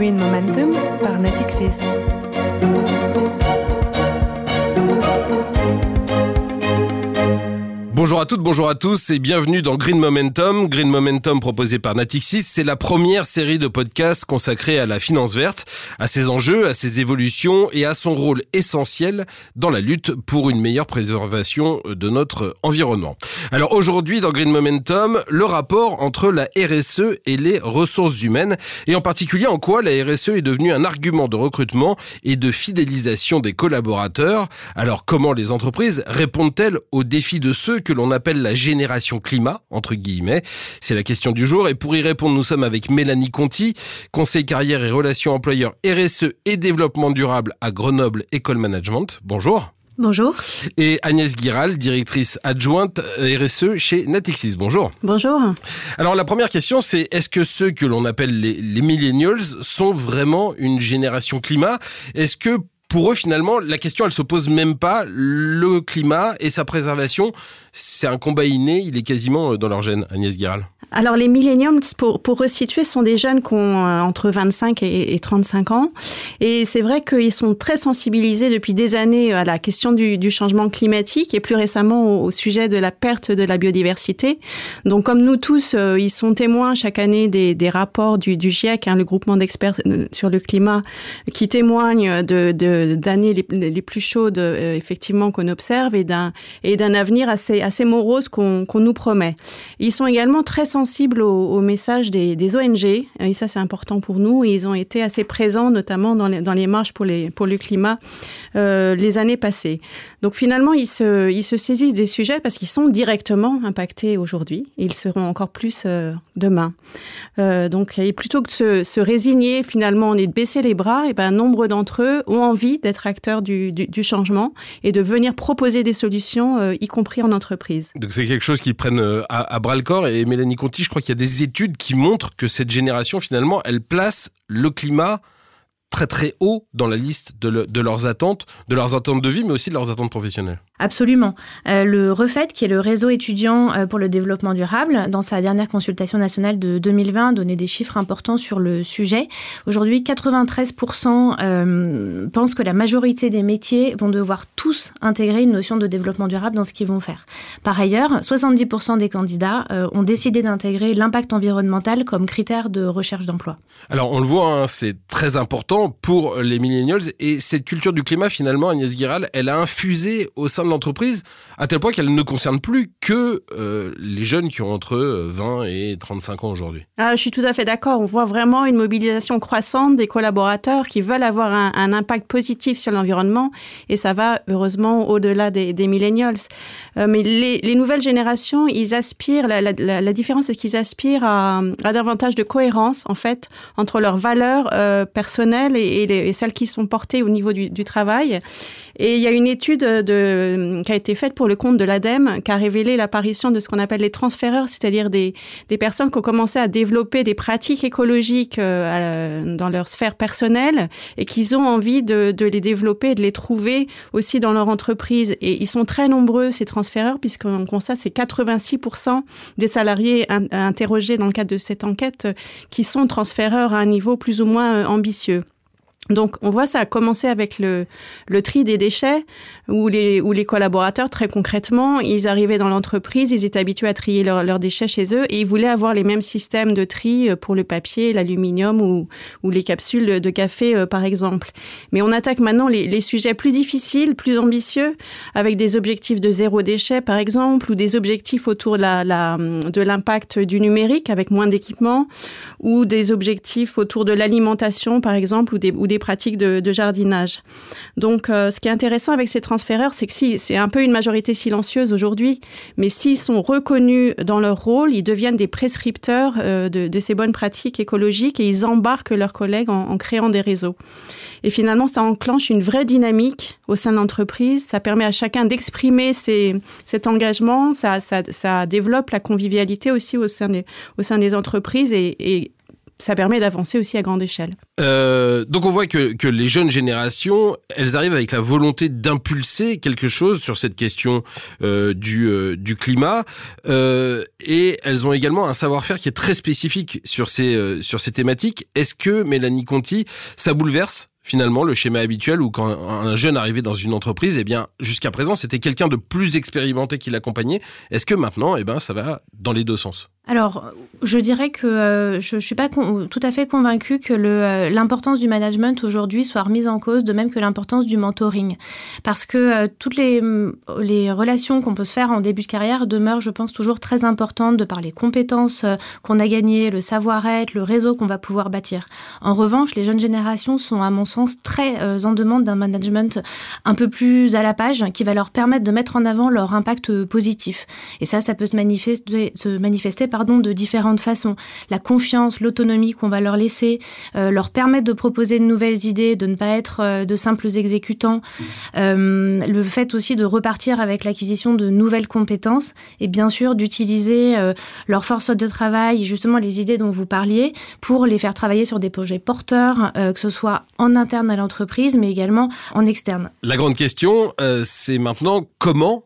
Green Momentum par Natixis. Bonjour à toutes, bonjour à tous et bienvenue dans Green Momentum. Green Momentum proposé par Natixis, c'est la première série de podcasts consacrée à la finance verte, à ses enjeux, à ses évolutions et à son rôle essentiel dans la lutte pour une meilleure préservation de notre environnement. Alors aujourd'hui dans Green Momentum, le rapport entre la RSE et les ressources humaines et en particulier en quoi la RSE est devenue un argument de recrutement et de fidélisation des collaborateurs. Alors comment les entreprises répondent-elles aux défis de ceux l'on appelle la génération climat, entre guillemets. C'est la question du jour. Et pour y répondre, nous sommes avec Mélanie Conti, conseil carrière et relations employeurs RSE et développement durable à Grenoble École Management. Bonjour. Bonjour. Et Agnès Guiral, directrice adjointe RSE chez Natixis. Bonjour. Bonjour. Alors la première question, c'est est-ce que ceux que l'on appelle les, les millennials sont vraiment une génération climat? Est-ce que pour eux, finalement, la question, elle se pose même pas. Le climat et sa préservation, c'est un combat inné, il est quasiment euh, dans leur gène, Agnès Guéral. Alors, les millennials, pour, pour resituer, sont des jeunes qui ont euh, entre 25 et, 35 ans. Et c'est vrai qu'ils sont très sensibilisés depuis des années à la question du, changement climatique et plus récemment au, sujet de la perte de la biodiversité. Donc, comme nous tous, euh, ils sont témoins chaque année des, rapports du, GIEC, hein, le groupement d'experts sur le climat, qui témoignent de, de d'années les, les, plus chaudes effectivement qu'on observe et d'un avenir assez assez morose qu'on nous promet. Ils sont également très sensibles au, au message des, ONG et ça c'est important pour nous. ils ont été assez présents notamment dans les, dans marches pour le climat euh, les années passées. Donc finalement ils se saisissent des sujets parce qu'ils sont directement impactés aujourd'hui. Ils seront encore plus euh, demain. Euh, donc plutôt que de se, résigner finalement et de baisser les bras, et ben nombre d'entre eux ont envie d'être acteur du, du, changement et de venir proposer des solutions, euh, y compris en entreprise. Donc c'est quelque chose qu'ils prennent euh, à, bras le corps. Et Mélanie Conti, je crois qu'il y a des études qui montrent que cette génération, finalement, elle place le climat très très haut dans la liste de leurs attentes, de leurs attentes de vie, mais aussi de leurs attentes professionnelles. Absolument. Euh, le REFET, qui est le réseau étudiant euh, pour le développement durable, dans sa dernière consultation nationale de 2020, donnait des chiffres importants sur le sujet. Aujourd'hui, 93% euh, pensent que la majorité des métiers vont devoir tous intégrer une notion de développement durable dans ce qu'ils vont faire. Par ailleurs, 70% des candidats ont décidé d'intégrer l'impact environnemental comme critère de recherche d'emploi. Alors, on le voit, hein, c'est très important pour les millennials et cette culture du climat, finalement, Agnès Guiral, elle a infusé au sein de l'entreprise, à tel point qu'elle ne concerne plus que euh, les jeunes qui ont entre 20 et 35 ans aujourd'hui. Ah, je suis tout à fait d'accord. On voit vraiment une mobilisation croissante des collaborateurs qui veulent avoir un, impact positif sur l'environnement et ça va heureusement au-delà des, des millennials. Euh, mais les, les nouvelles générations, ils aspirent, la, différence c'est qu'ils aspirent à, davantage de cohérence en fait entre leurs valeurs euh, personnelles et, et, les, et celles qui sont portées au niveau du travail. Et il y a une étude de, qui a été faite pour le compte de l'ADEME qui a révélé l'apparition de ce qu'on appelle les transféreurs, c'est-à-dire des, des personnes qui ont commencé à développer des pratiques écologiques euh, dans leur sphère personnelle et qu'ils ont envie de, de les développer et de les trouver aussi dans leur entreprise. Et ils sont très nombreux, ces transféreurs, puisqu'on constate c'est 86% des salariés in interrogés dans le cadre de cette enquête qui sont transféreurs à un niveau plus ou moins ambitieux. Donc on voit ça a commencé avec le, le tri des déchets où les, où les collaborateurs très concrètement ils arrivaient dans l'entreprise ils étaient habitués à trier leurs leur déchets chez eux et ils voulaient avoir les mêmes systèmes de tri pour le papier l'aluminium ou, ou les capsules de café euh, par exemple. Mais on attaque maintenant les, les sujets plus difficiles plus ambitieux avec des objectifs de zéro déchet par exemple ou des objectifs autour de la, de l'impact du numérique avec moins d'équipements ou des objectifs autour de l'alimentation par exemple ou des, ou des pratiques de, jardinage. Donc euh, ce qui est intéressant avec ces transféreurs, c'est que si c'est un peu une majorité silencieuse aujourd'hui, mais s'ils sont reconnus dans leur rôle, ils deviennent des prescripteurs euh, de, ces bonnes pratiques écologiques et ils embarquent leurs collègues en, créant des réseaux. Et finalement, ça enclenche une vraie dynamique au sein de l'entreprise. Ça permet à chacun d'exprimer cet engagement. Ça, développe la convivialité aussi au sein des, entreprises et ça permet d'avancer aussi à grande échelle. Euh, donc on voit que, que, les jeunes générations, elles arrivent avec la volonté d'impulser quelque chose sur cette question euh, du, euh, du climat, euh, et elles ont également un savoir-faire qui est très spécifique sur ces, euh, sur ces thématiques. Est-ce que Mélanie Conti, ça bouleverse finalement le schéma habituel où quand un jeune arrivait dans une entreprise, eh bien jusqu'à présent c'était quelqu'un de plus expérimenté qui l'accompagnait? Est-ce que maintenant, eh ben ça va dans les deux sens? Alors, je dirais que euh, je ne suis pas tout à fait convaincue que euh, l'importance du management aujourd'hui soit remise en cause, de même que l'importance du mentoring. Parce que euh, toutes les, les relations qu'on peut se faire en début de carrière demeurent, je pense, toujours très importantes de par les compétences qu'on a gagnées, le savoir-être, le réseau qu'on va pouvoir bâtir. En revanche, les jeunes générations sont, à mon sens, très en demande d'un management un peu plus à la page, qui va leur permettre de mettre en avant leur impact positif. Et ça, ça peut se manifester, manifester de différentes façons. La confiance, l'autonomie qu'on va leur laisser, euh, leur permettre de proposer de nouvelles idées, de ne pas être euh, de simples exécutants. Euh, le fait aussi de repartir avec l'acquisition de nouvelles compétences et bien sûr d'utiliser leur force de travail, justement les idées dont vous parliez, pour les faire travailler sur des projets porteurs, que ce soit en interne à l'entreprise, mais également en externe. La grande question, c'est maintenant comment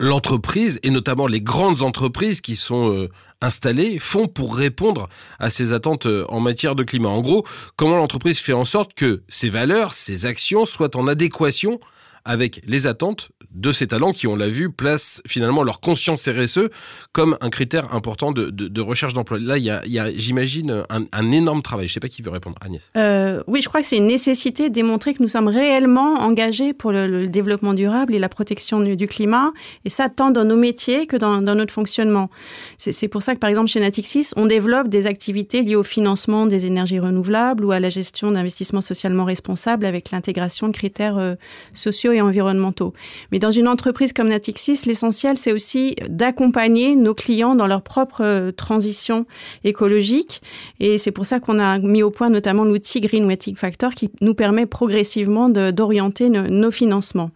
l'entreprise, et notamment les grandes entreprises qui sont euh, installées, font pour répondre à ces attentes euh, en matière de climat. En gros, comment l'entreprise fait en sorte que ses valeurs, ses actions soient en adéquation avec les attentes de ces talents qui, on l'a vu, placent finalement leur conscience RSE comme un critère important de, recherche d'emploi. Là, il y a, j'imagine, un, énorme travail. Je ne sais pas qui veut répondre. Agnès. Euh, oui, je crois que c'est une nécessité de démontrer que nous sommes réellement engagés pour le, développement durable et la protection du, climat, et ça tant dans nos métiers que dans, dans notre fonctionnement. C'est pour ça que, par exemple, chez Natixis, on développe des activités liées au financement des énergies renouvelables ou à la gestion d'investissements socialement responsables avec l'intégration de critères euh, sociaux et environnementaux. Mais dans une entreprise comme Natixis, l'essentiel, c'est aussi d'accompagner nos clients dans leur propre euh, transition écologique. Et c'est pour ça qu'on a mis au point notamment l'outil Green Wetting Factor qui nous permet progressivement d'orienter nos, financements.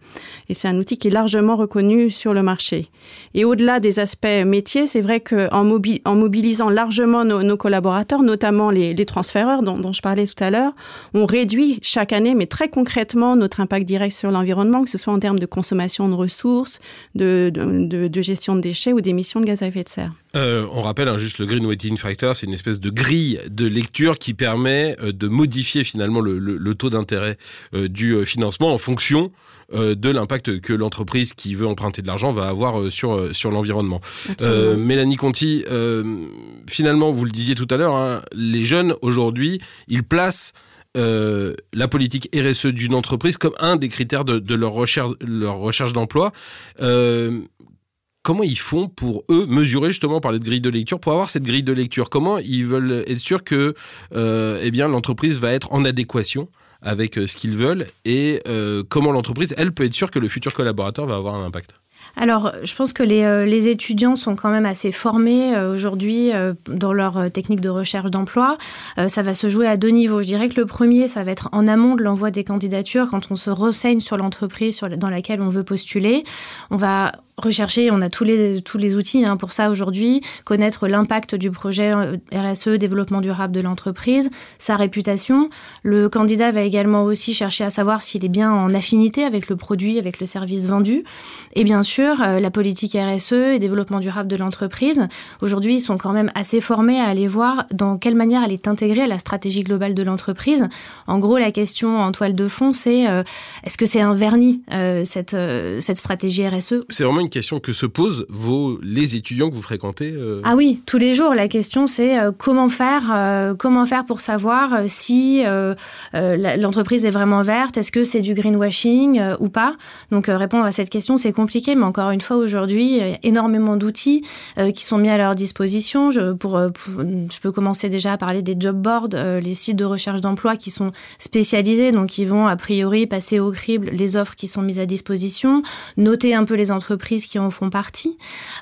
Et c'est un outil qui est largement reconnu sur le marché. Et au-delà des aspects métiers, c'est vrai qu'en mobi en mobilisant largement nos, collaborateurs, notamment les, les transféreurs dont je parlais tout à l'heure, on réduit chaque année, mais très concrètement, notre impact direct sur l'environnement, que ce soit en termes de consommation de ressources, de, de, de, de gestion de déchets ou d'émissions de gaz à effet de serre. Euh, on rappelle hein, juste le Green Weighting Factor, c'est une espèce de grille de lecture qui permet euh, de modifier finalement le, le, le taux d'intérêt euh, du financement en fonction euh, de l'impact que l'entreprise qui veut emprunter de l'argent va avoir sur, sur l'environnement. Mélanie Conti, finalement, vous le disiez tout à l'heure, hein, les jeunes aujourd'hui, ils placent euh, la politique RSE d'une entreprise comme un des critères de, leur recherche, leur recherche d'emploi. Euh, comment ils font pour eux mesurer justement parler de grille de lecture pour avoir cette grille de lecture? Comment ils veulent être sûrs que euh, eh bien l'entreprise va être en adéquation avec ce qu'ils veulent et comment l'entreprise elle peut être sûre que le futur collaborateur va avoir un impact? Alors, je pense que les, euh, les, étudiants sont quand même assez formés euh, aujourd'hui euh, dans leur technique de recherche d'emploi. Ça va se jouer à deux niveaux. Je dirais que le premier, ça va être en amont de l'envoi des candidatures, quand on se renseigne sur l'entreprise dans laquelle on veut postuler. On va rechercher, on a tous les, tous les outils hein, pour ça aujourd'hui, connaître l'impact du projet RSE, développement durable de l'entreprise, sa réputation. Le candidat va également aussi chercher à savoir s'il est bien en affinité avec le produit, avec le service vendu. Et bien sûr, euh, la politique RSE et développement durable de l'entreprise. Aujourd'hui, ils sont quand même assez formés à aller voir dans quelle manière elle est intégrée à la stratégie globale de l'entreprise. En gros, la question en toile de fond, c'est euh, est-ce que c'est un vernis, euh, cette, cette stratégie RSE C'est vraiment une question que se posent vos, les étudiants que vous fréquentez. Ah oui, tous les jours. La question, c'est comment faire, comment faire pour savoir si l'entreprise est vraiment verte, est-ce que c'est du greenwashing ou pas? Donc répondre à cette question, c'est compliqué, mais encore une fois, aujourd'hui, énormément d'outils euh, qui sont mis à leur disposition. Euh, je peux commencer déjà à parler des job boards, euh, les sites de recherche d'emploi qui sont spécialisés, donc qui vont a priori passer au crible les offres qui sont mises à disposition, noter un peu les entreprises qui en font partie.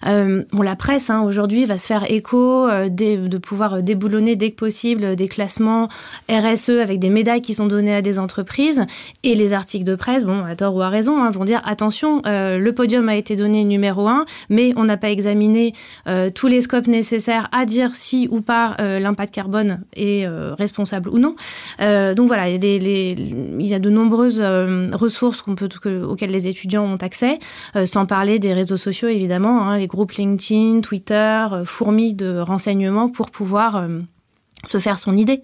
Bon, la presse hein, aujourd'hui va se faire écho de pouvoir déboulonner dès que possible des classements RSE avec des médailles qui sont données à des entreprises et les articles de presse, bon, à tort ou à raison, hein, vont dire attention, le podium a été donné numéro un, mais on n'a pas examiné euh, tous les scopes nécessaires à dire si ou pas euh, l'impact carbone est euh, responsable ou non. donc voilà, il y a, de nombreuses ressources auxquelles les étudiants ont accès, sans parler des réseaux sociaux évidemment, hein, les groupes LinkedIn, Twitter, fourmis de renseignements pour pouvoir se faire son idée.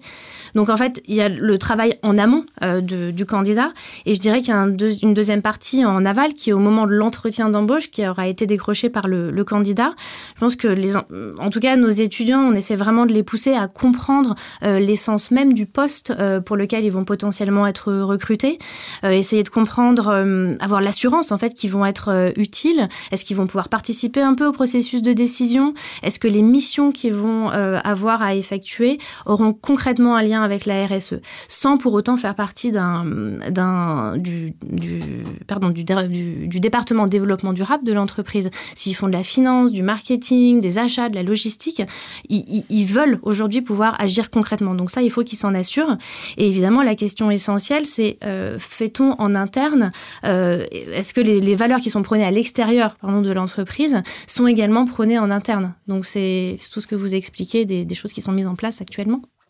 Donc en fait, il y a le travail en amont euh, du candidat et je dirais qu'il y a une deuxième partie en aval qui est au moment de l'entretien d'embauche qui aura été décroché par le, candidat. Je pense que les, en tout cas nos étudiants, on essaie vraiment de les pousser à comprendre euh, l'essence même du poste euh, pour lequel ils vont potentiellement être recrutés, essayer de comprendre, avoir l'assurance en fait qu'ils vont être utiles. Est-ce qu'ils vont pouvoir participer un peu au processus de décision? Est-ce que les missions qu'ils vont avoir à effectuer? Auront concrètement un lien avec la RSE, sans pour autant faire partie du, département développement durable de l'entreprise. S'ils font de la finance, du marketing, des achats, de la logistique, ils, veulent aujourd'hui pouvoir agir concrètement. Donc ça, il faut qu'ils s'en assurent. Et évidemment, la question essentielle, c'est euh, fait-on en interne, euh, est-ce que les, valeurs qui sont prônées à l'extérieur pardon, de l'entreprise sont également prônées en interne? Donc c'est tout ce que vous expliquez des, choses qui sont mises en place.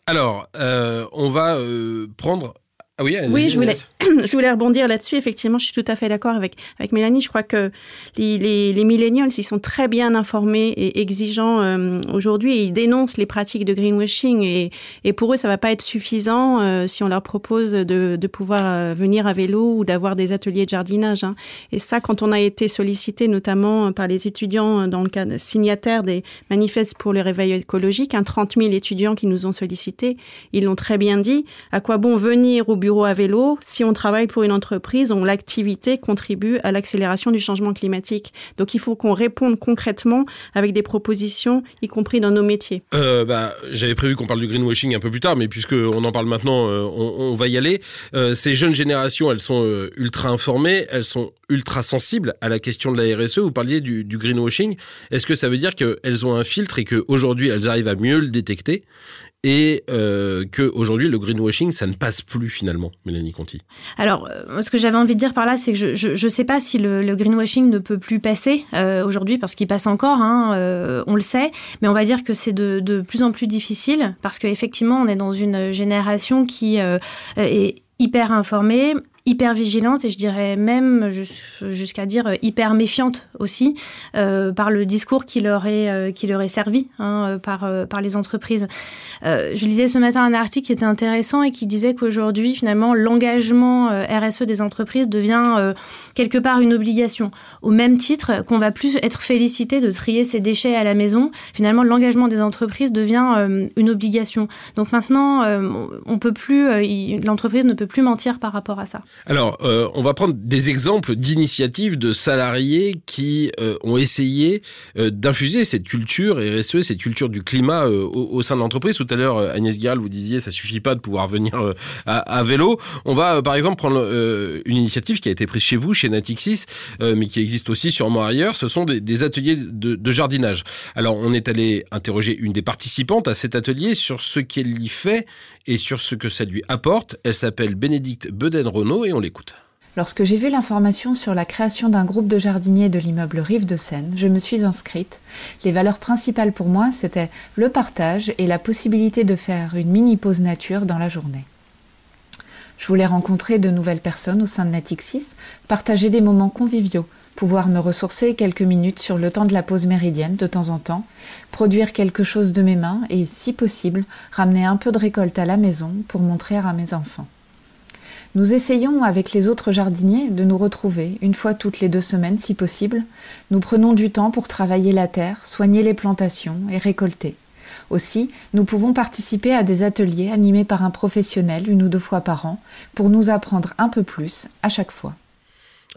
Alors, euh, on va euh, prendre ah oui, oui je, voulais, je voulais rebondir là-dessus. Effectivement, je suis tout à fait d'accord avec, avec Mélanie. Je crois que les, les, les millennials, ils sont très bien informés et exigeants euh, aujourd'hui. Ils dénoncent les pratiques de greenwashing et, et pour eux, ça va pas être suffisant euh, si on leur propose de, de pouvoir euh, venir à vélo ou d'avoir des ateliers de jardinage. Hein. Et ça, quand on a été sollicité notamment par les étudiants dans le cadre signataires des manifestes pour le réveil écologique, hein, 30 000 étudiants qui nous ont sollicités, ils l'ont très bien dit. À quoi bon venir au bureau à vélo, si on travaille pour une entreprise dont l'activité contribue à l'accélération du changement climatique. Donc il faut qu'on réponde concrètement avec des propositions, y compris dans nos métiers. Euh, bah, J'avais prévu qu'on parle du greenwashing un peu plus tard, mais puisqu'on en parle maintenant, euh, on, va y aller. Euh, ces jeunes générations, elles sont ultra informées, elles sont ultra sensibles à la question de la RSE. Vous parliez du greenwashing. Est-ce que ça veut dire qu'elles ont un filtre et qu'aujourd'hui, elles arrivent à mieux le détecter? Et euh, que aujourd'hui le greenwashing ça ne passe plus finalement, Mélanie Conti. Alors euh, ce que j'avais envie de dire par là, c'est que je ne sais pas si le, greenwashing ne peut plus passer euh, aujourd'hui parce qu'il passe encore, hein, euh, on le sait, mais on va dire que c'est de, de, plus en plus difficile parce qu'effectivement on est dans une génération qui est hyper informée, hyper vigilante et je dirais même jusqu'à dire hyper méfiante aussi euh, par le discours qui leur est, euh, qui leur est servi hein, euh, par, par les entreprises. je lisais ce matin un article qui était intéressant et qui disait qu'aujourd'hui, finalement, l'engagement RSE des entreprises devient quelque part une obligation. Au même titre qu'on va plus être félicité de trier ses déchets à la maison, finalement, l'engagement des entreprises devient une obligation. Donc maintenant, on peut plus, l'entreprise ne peut plus mentir par rapport à ça. Alors, euh, on va prendre des exemples d'initiatives de salariés qui euh, ont essayé euh, d'infuser cette culture RSE, cette culture du climat au, sein de l'entreprise. Tout à l'heure, Agnès Guiral, vous disiez, ça suffit pas de pouvoir venir à, vélo. On va, par exemple, prendre une initiative qui a été prise chez vous, chez Natixis, mais qui existe aussi sûrement ailleurs. Ce sont des, ateliers de, jardinage. Alors, on est allé interroger une des participantes à cet atelier sur ce qu'elle y fait et sur ce que ça lui apporte. Elle s'appelle Bénédicte Beden-Renault et on l'écoute. Lorsque j'ai vu l'information sur la création d'un groupe de jardiniers de l'immeuble Rive de Seine, je me suis inscrite. Les valeurs principales pour moi, c'était le partage et la possibilité de faire une mini pause nature dans la journée. Je voulais rencontrer de nouvelles personnes au sein de Natixis, partager des moments conviviaux, pouvoir me ressourcer quelques minutes sur le temps de la pause méridienne de temps en temps, produire quelque chose de mes mains et, si possible, ramener un peu de récolte à la maison pour montrer à mes enfants. Nous essayons avec les autres jardiniers de nous retrouver une fois toutes les deux semaines si possible. Nous prenons du temps pour travailler la terre, soigner les plantations et récolter. Aussi, nous pouvons participer à des ateliers animés par un professionnel une ou deux fois par an pour nous apprendre un peu plus à chaque fois.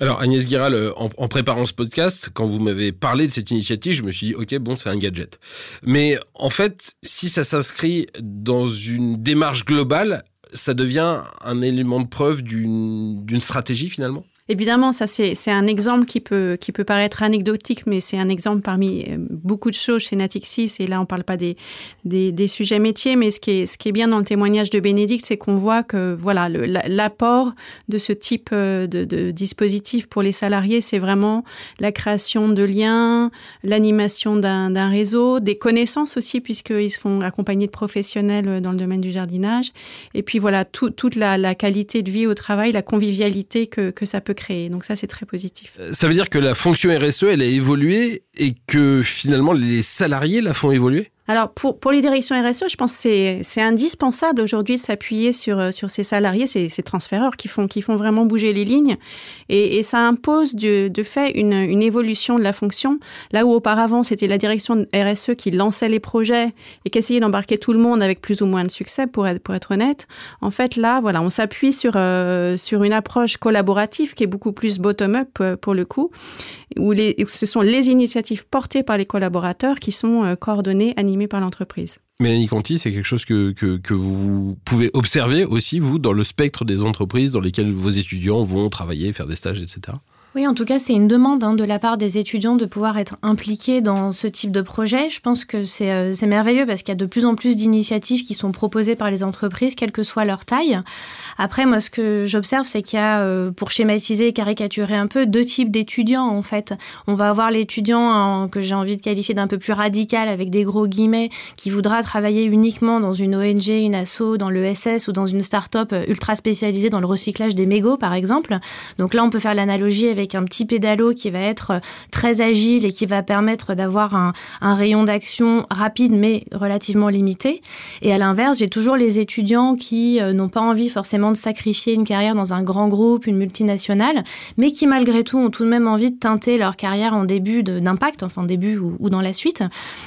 Alors Agnès Guiral, euh, en, préparant ce podcast, quand vous m'avez parlé de cette initiative, je me suis dit, ok, bon, c'est un gadget. Mais en fait, si ça s'inscrit dans une démarche globale, ça devient un élément de preuve d'une stratégie finalement? Évidemment, ça c'est un exemple qui peut, qui peut paraître anecdotique, mais c'est un exemple parmi euh, beaucoup de choses chez Natixis. Et là, on ne parle pas des, des, sujets métiers, mais ce qui est, ce qui est bien dans le témoignage de Bénédicte, c'est qu'on voit que voilà l'apport de ce type euh, de, dispositif pour les salariés, c'est vraiment la création de liens, l'animation d'un réseau, des connaissances aussi, puisqu'ils se font accompagner de professionnels dans le domaine du jardinage. Et puis voilà, tout, toute la, la, qualité de vie au travail, la convivialité que, que ça peut Donc ça, c'est très positif. Euh, ça veut dire que la fonction RSE, elle a évolué et que finalement les salariés la font évoluer? Alors, pour, pour les directions RSE, je pense que c'est indispensable aujourd'hui de s'appuyer sur, euh, sur ces salariés, ces, ces, transféreurs qui font, qui font vraiment bouger les lignes. Et, et ça impose de, de fait une, une, évolution de la fonction. Là où auparavant, c'était la direction RSE qui lançait les projets et qui essayait d'embarquer tout le monde avec plus ou moins de succès, pour être, pour être honnête. En fait, là, voilà, on s'appuie sur, euh, sur une approche collaborative qui est beaucoup plus bottom-up euh, pour le coup, où, les, où ce sont les initiatives portées par les collaborateurs qui sont coordonnées, animées par l'entreprise. Mélanie Conti, c'est quelque chose que, vous pouvez observer aussi, vous, dans le spectre des entreprises dans lesquelles vos étudiants vont travailler, faire des stages, etc. Oui, en tout cas, c'est une demande hein, de la part des étudiants de pouvoir être impliqués dans ce type de projet. Je pense que c'est euh, merveilleux parce qu'il y a de plus en plus d'initiatives qui sont proposées par les entreprises, quelle que soit leur taille. Après, moi, ce que j'observe, c'est qu'il y a, euh, pour schématiser et caricaturer un peu, deux types d'étudiants, en fait. On va avoir l'étudiant que j'ai envie de qualifier d'un peu plus radical, avec des gros guillemets, qui voudra travailler uniquement dans une ONG, une asso, dans le SS ou dans une start-up euh, ultra spécialisée dans le recyclage des mégots, par exemple. Donc là, on peut faire l'analogie avec un petit pédalo qui va être euh, très agile et qui va permettre d'avoir un, un, rayon d'action rapide mais relativement limité. Et à l'inverse, j'ai toujours les étudiants qui euh, n'ont pas envie forcément de sacrifier une carrière dans un grand groupe, une multinationale, mais qui malgré tout ont tout de même envie de teinter leur carrière en début d'impact, enfin début ou, ou, dans la suite.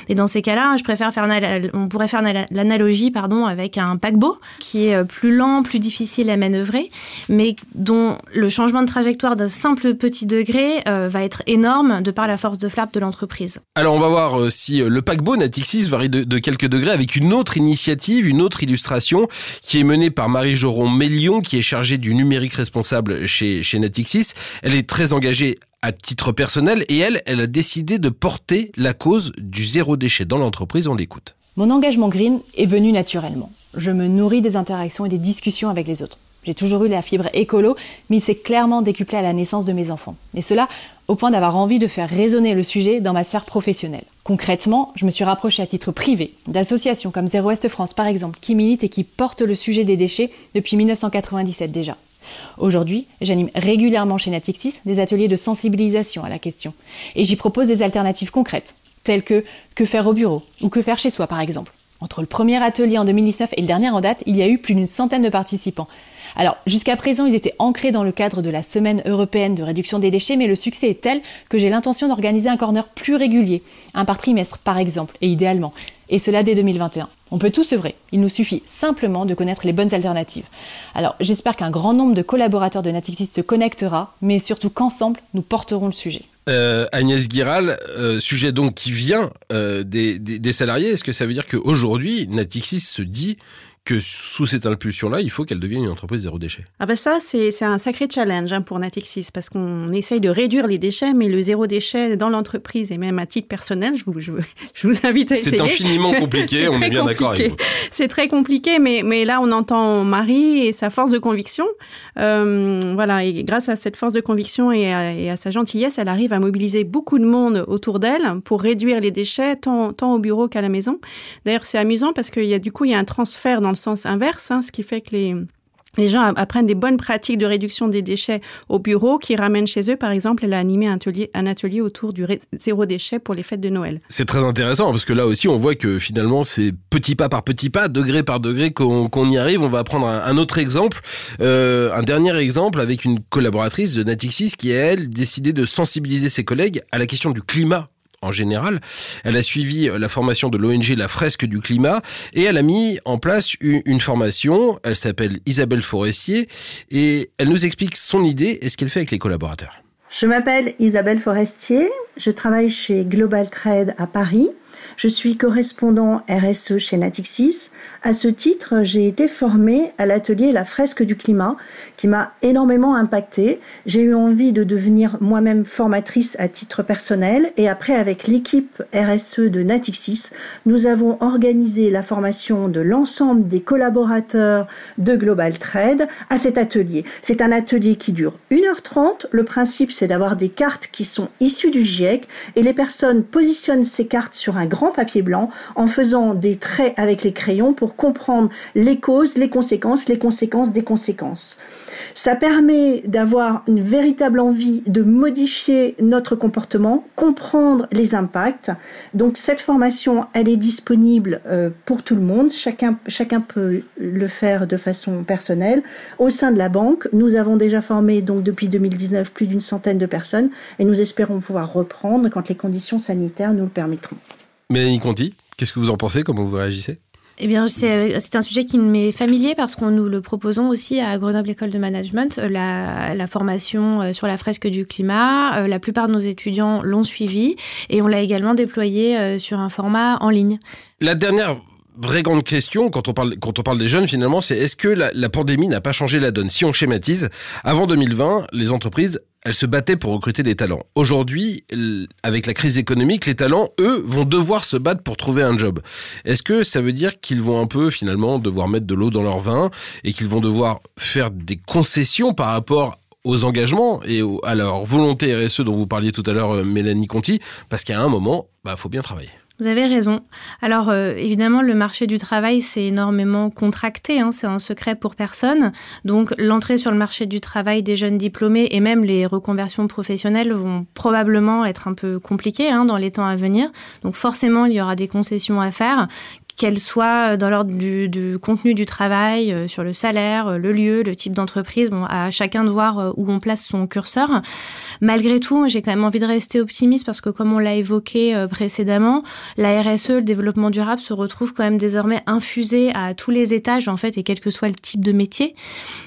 Et dans ces cas-là, je préfère faire, on pourrait faire l'analogie, pardon, avec un paquebot qui est euh, plus lent, plus difficile à manœuvrer, mais dont le changement de trajectoire d'un simple petit degré euh, va être énorme de par la force de frappe de l'entreprise. Alors on va voir euh, si euh, le paquebot Natixis varie de, de, quelques degrés avec une autre initiative, une autre illustration qui est menée par Marie-Joron Mélion qui est chargée du numérique responsable chez, chez Natixis. Elle est très engagée à titre personnel et elle, elle a décidé de porter la cause du zéro déchet dans l'entreprise. On l'écoute. Mon engagement green est venu naturellement. Je me nourris des interactions et des discussions avec les autres. J'ai toujours eu la fibre écolo, mais il s'est clairement décuplé à la naissance de mes enfants. Et cela au point d'avoir envie de faire résonner le sujet dans ma sphère professionnelle. Concrètement, je me suis rapprochée à titre privé d'associations comme Zéro Ouest France par exemple, qui militent et qui portent le sujet des déchets depuis 1997 déjà. Aujourd'hui, j'anime régulièrement chez Natixis des ateliers de sensibilisation à la question. Et j'y propose des alternatives concrètes, telles que que faire au bureau ou que faire chez soi par exemple. Entre le premier atelier en 2019 et le dernier en date, il y a eu plus d'une centaine de participants. Alors, jusqu'à présent, ils étaient ancrés dans le cadre de la semaine européenne de réduction des déchets, mais le succès est tel que j'ai l'intention d'organiser un corner plus régulier, un par trimestre par exemple, et idéalement, et cela dès 2021. On peut tout sevrer, il nous suffit simplement de connaître les bonnes alternatives. Alors, j'espère qu'un grand nombre de collaborateurs de Natixis se connectera, mais surtout qu'ensemble, nous porterons le sujet. Euh, Agnès Guiral, euh, sujet donc qui vient euh, des, salariés, est-ce que ça veut dire qu'aujourd'hui, Natixis se dit que sous cette impulsion-là, il faut qu'elle devienne une entreprise zéro déchet Ah ben ça, c'est un sacré challenge hein, pour Natixis, parce qu'on essaye de réduire les déchets, mais le zéro déchet dans l'entreprise et même à titre personnel, je vous, je, je vous invite à essayer. C'est infiniment compliqué, on est bien d'accord avec vous. C'est très compliqué, mais, mais là, on entend Marie et sa force de conviction. Euh, voilà, et grâce à cette force de conviction et à, et à, sa gentillesse, elle arrive à mobiliser beaucoup de monde autour d'elle pour réduire les déchets, tant, tant au bureau qu'à la maison. D'ailleurs, c'est amusant parce qu'il y a du coup, il y a un transfert dans le sens inverse, hein, ce qui fait que les, les gens apprennent des bonnes pratiques de réduction des déchets au bureau qui ramènent chez eux. Par exemple, elle a animé un atelier, autour du zéro déchet pour les fêtes de Noël. C'est très intéressant parce que là aussi, on voit que finalement, c'est petit pas par petit pas, degré par degré qu'on qu y arrive. On va prendre un, autre exemple, euh, un dernier exemple avec une collaboratrice de Natixis qui, elle, décidé de sensibiliser ses collègues à la question du climat en général. Elle a suivi la formation de l'ONG La Fresque du Climat et elle a mis en place une, une formation. Elle s'appelle Isabelle Forestier et elle nous explique son idée et ce qu'elle fait avec les collaborateurs. Je m'appelle Isabelle Forestier, je travaille chez Global Trade à Paris. Je suis correspondant RSE chez Natixis. À ce titre, j'ai été formée à l'atelier La fresque du climat qui m'a énormément impactée. J'ai eu envie de devenir moi-même formatrice à titre personnel et après avec l'équipe RSE de Natixis, nous avons organisé la formation de l'ensemble des collaborateurs de Global Trade à cet atelier. C'est un atelier qui dure 1h30. Le principe, c'est d'avoir des cartes qui sont issues du GIEC et les personnes positionnent ces cartes sur un grand papier blanc en faisant des traits avec les crayons pour comprendre les causes, les conséquences, les conséquences des conséquences. Ça permet d'avoir une véritable envie de modifier notre comportement, comprendre les impacts. Donc cette formation, elle est disponible euh, pour tout le monde. Chacun, chacun peut le faire de façon personnelle. Au sein de la banque, nous avons déjà formé donc depuis 2019 plus d'une centaine de personnes et nous espérons pouvoir reprendre quand les conditions sanitaires nous le permettront. Mélanie Conti, qu'est-ce que vous en pensez? Comment vous réagissez? Eh bien, c'est un sujet qui m'est familier parce qu'on nous le proposons aussi à Grenoble École de Management, euh, la, la formation euh, sur la fresque du climat. Euh, la plupart de nos étudiants l'ont suivi et on l'a également déployé sur un format en ligne. La dernière vraie grande question quand on parle quand on parle des jeunes finalement, c'est est-ce que la, la pandémie n'a pas changé la donne? Si on schématise, avant 2020, les entreprises elles se battaient pour recruter des talents. Aujourd'hui, avec la crise économique, les talents, eux, vont devoir se battre pour trouver un job. Est-ce que ça veut dire qu'ils vont un peu, finalement, devoir mettre de l'eau dans leur vin et qu'ils vont devoir faire des concessions par rapport aux engagements et à leur volonté RSE dont vous parliez tout à l'heure, euh, Mélanie Conti, parce qu'à un moment, bah, faut bien travailler. Vous avez raison. Alors euh, évidemment, le marché du travail s'est énormément contracté, hein, c'est un secret pour personne. Donc l'entrée sur le marché du travail des jeunes diplômés et même les reconversions professionnelles vont probablement être un peu compliquées hein, dans les temps à venir. Donc forcément, il y aura des concessions à faire qu'elle soit dans l'ordre du, contenu du travail, euh, sur le salaire, euh, le lieu, le type d'entreprise, bon, à chacun de voir euh, où on place son curseur. Malgré tout, j'ai quand même envie de rester optimiste parce que comme on l'a évoqué précédemment, la RSE, le développement durable, se retrouve quand même désormais infusé à tous les étages en fait et quel que soit le type de métier.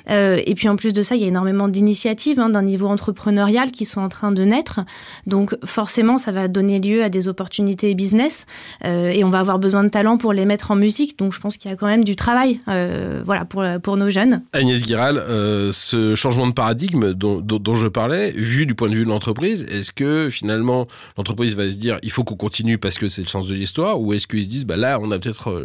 et puis en plus de ça, il y a énormément d'initiatives hein, d'un niveau entrepreneurial qui sont en train de naître. Donc forcément, ça va donner lieu à des opportunités business et on va avoir besoin de talents pour les mettre en musique. Donc je pense qu'il y a quand même du travail euh, voilà, pour, pour nos jeunes. Agnès Guiral, euh, ce changement de paradigme dont, dont, je parlais, vu du point de vue de l'entreprise, est-ce que finalement l'entreprise va se dire il faut qu'on continue parce que c'est le sens de l'histoire ou est-ce qu'ils se disent bah là on a peut-être euh,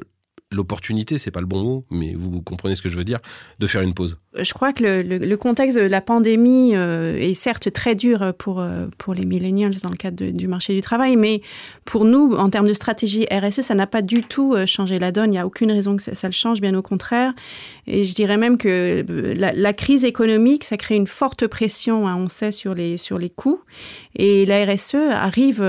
l'opportunité, c'est pas le bon mot, mais vous comprenez ce que je veux dire, de faire une pause Je crois que le, contexte de la pandémie euh, est certes très dur pour, euh, pour les millennials dans le cadre du marché du travail, mais pour nous, en termes de stratégie RSE, ça n'a pas du tout euh, changé la donne. Il n'y a aucune raison que ça, le change, bien au contraire. Et je dirais même que la, crise économique, ça crée une forte pression, hein, on sait, sur les, sur les coûts. Et la RSE arrive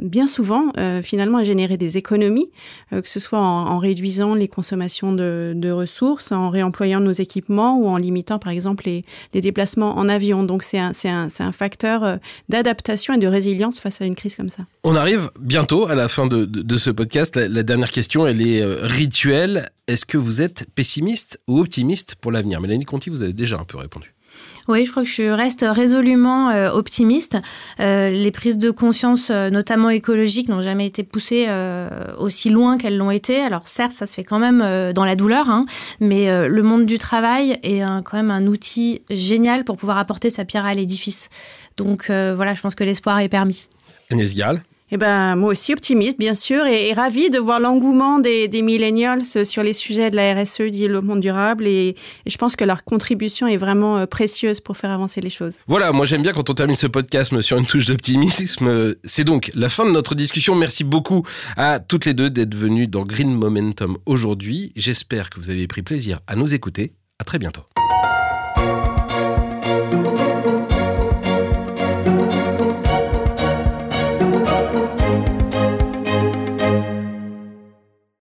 bien souvent, finalement, à générer des économies, que ce soit en, en réduisant réduisant les consommations de, ressources, en réemployant nos équipements ou en limitant par exemple les, déplacements en avion. Donc c'est un, facteur euh, d'adaptation et de résilience face à une crise comme ça. On arrive bientôt à la fin de ce podcast. La, la, dernière question, elle est euh, rituelle. Est-ce que vous êtes pessimiste ou optimiste pour l'avenir? Mélanie Conti, vous avez déjà un peu répondu. Oui, je crois que je reste résolument euh, optimiste. Euh, les prises de conscience, euh, notamment écologiques, n'ont jamais été poussées aussi loin qu'elles l'ont été. Alors certes, ça se fait quand même dans la douleur, hein, mais le monde du travail est un, quand même un outil génial pour pouvoir apporter sa pierre à l'édifice. Donc voilà, je pense que l'espoir est permis. Eh ben, moi aussi optimiste, bien sûr, et, et ravie de voir l'engouement des, des millennials sur les sujets de la RSE, du développement durable, et, et, je pense que leur contribution est vraiment euh, précieuse pour faire avancer les choses. Voilà, moi j'aime bien quand on termine ce podcast sur une touche d'optimisme. C'est donc la fin de notre discussion. Merci beaucoup à toutes les deux d'être venues dans Green Momentum aujourd'hui. J'espère que vous avez pris plaisir à nous écouter. À très bientôt.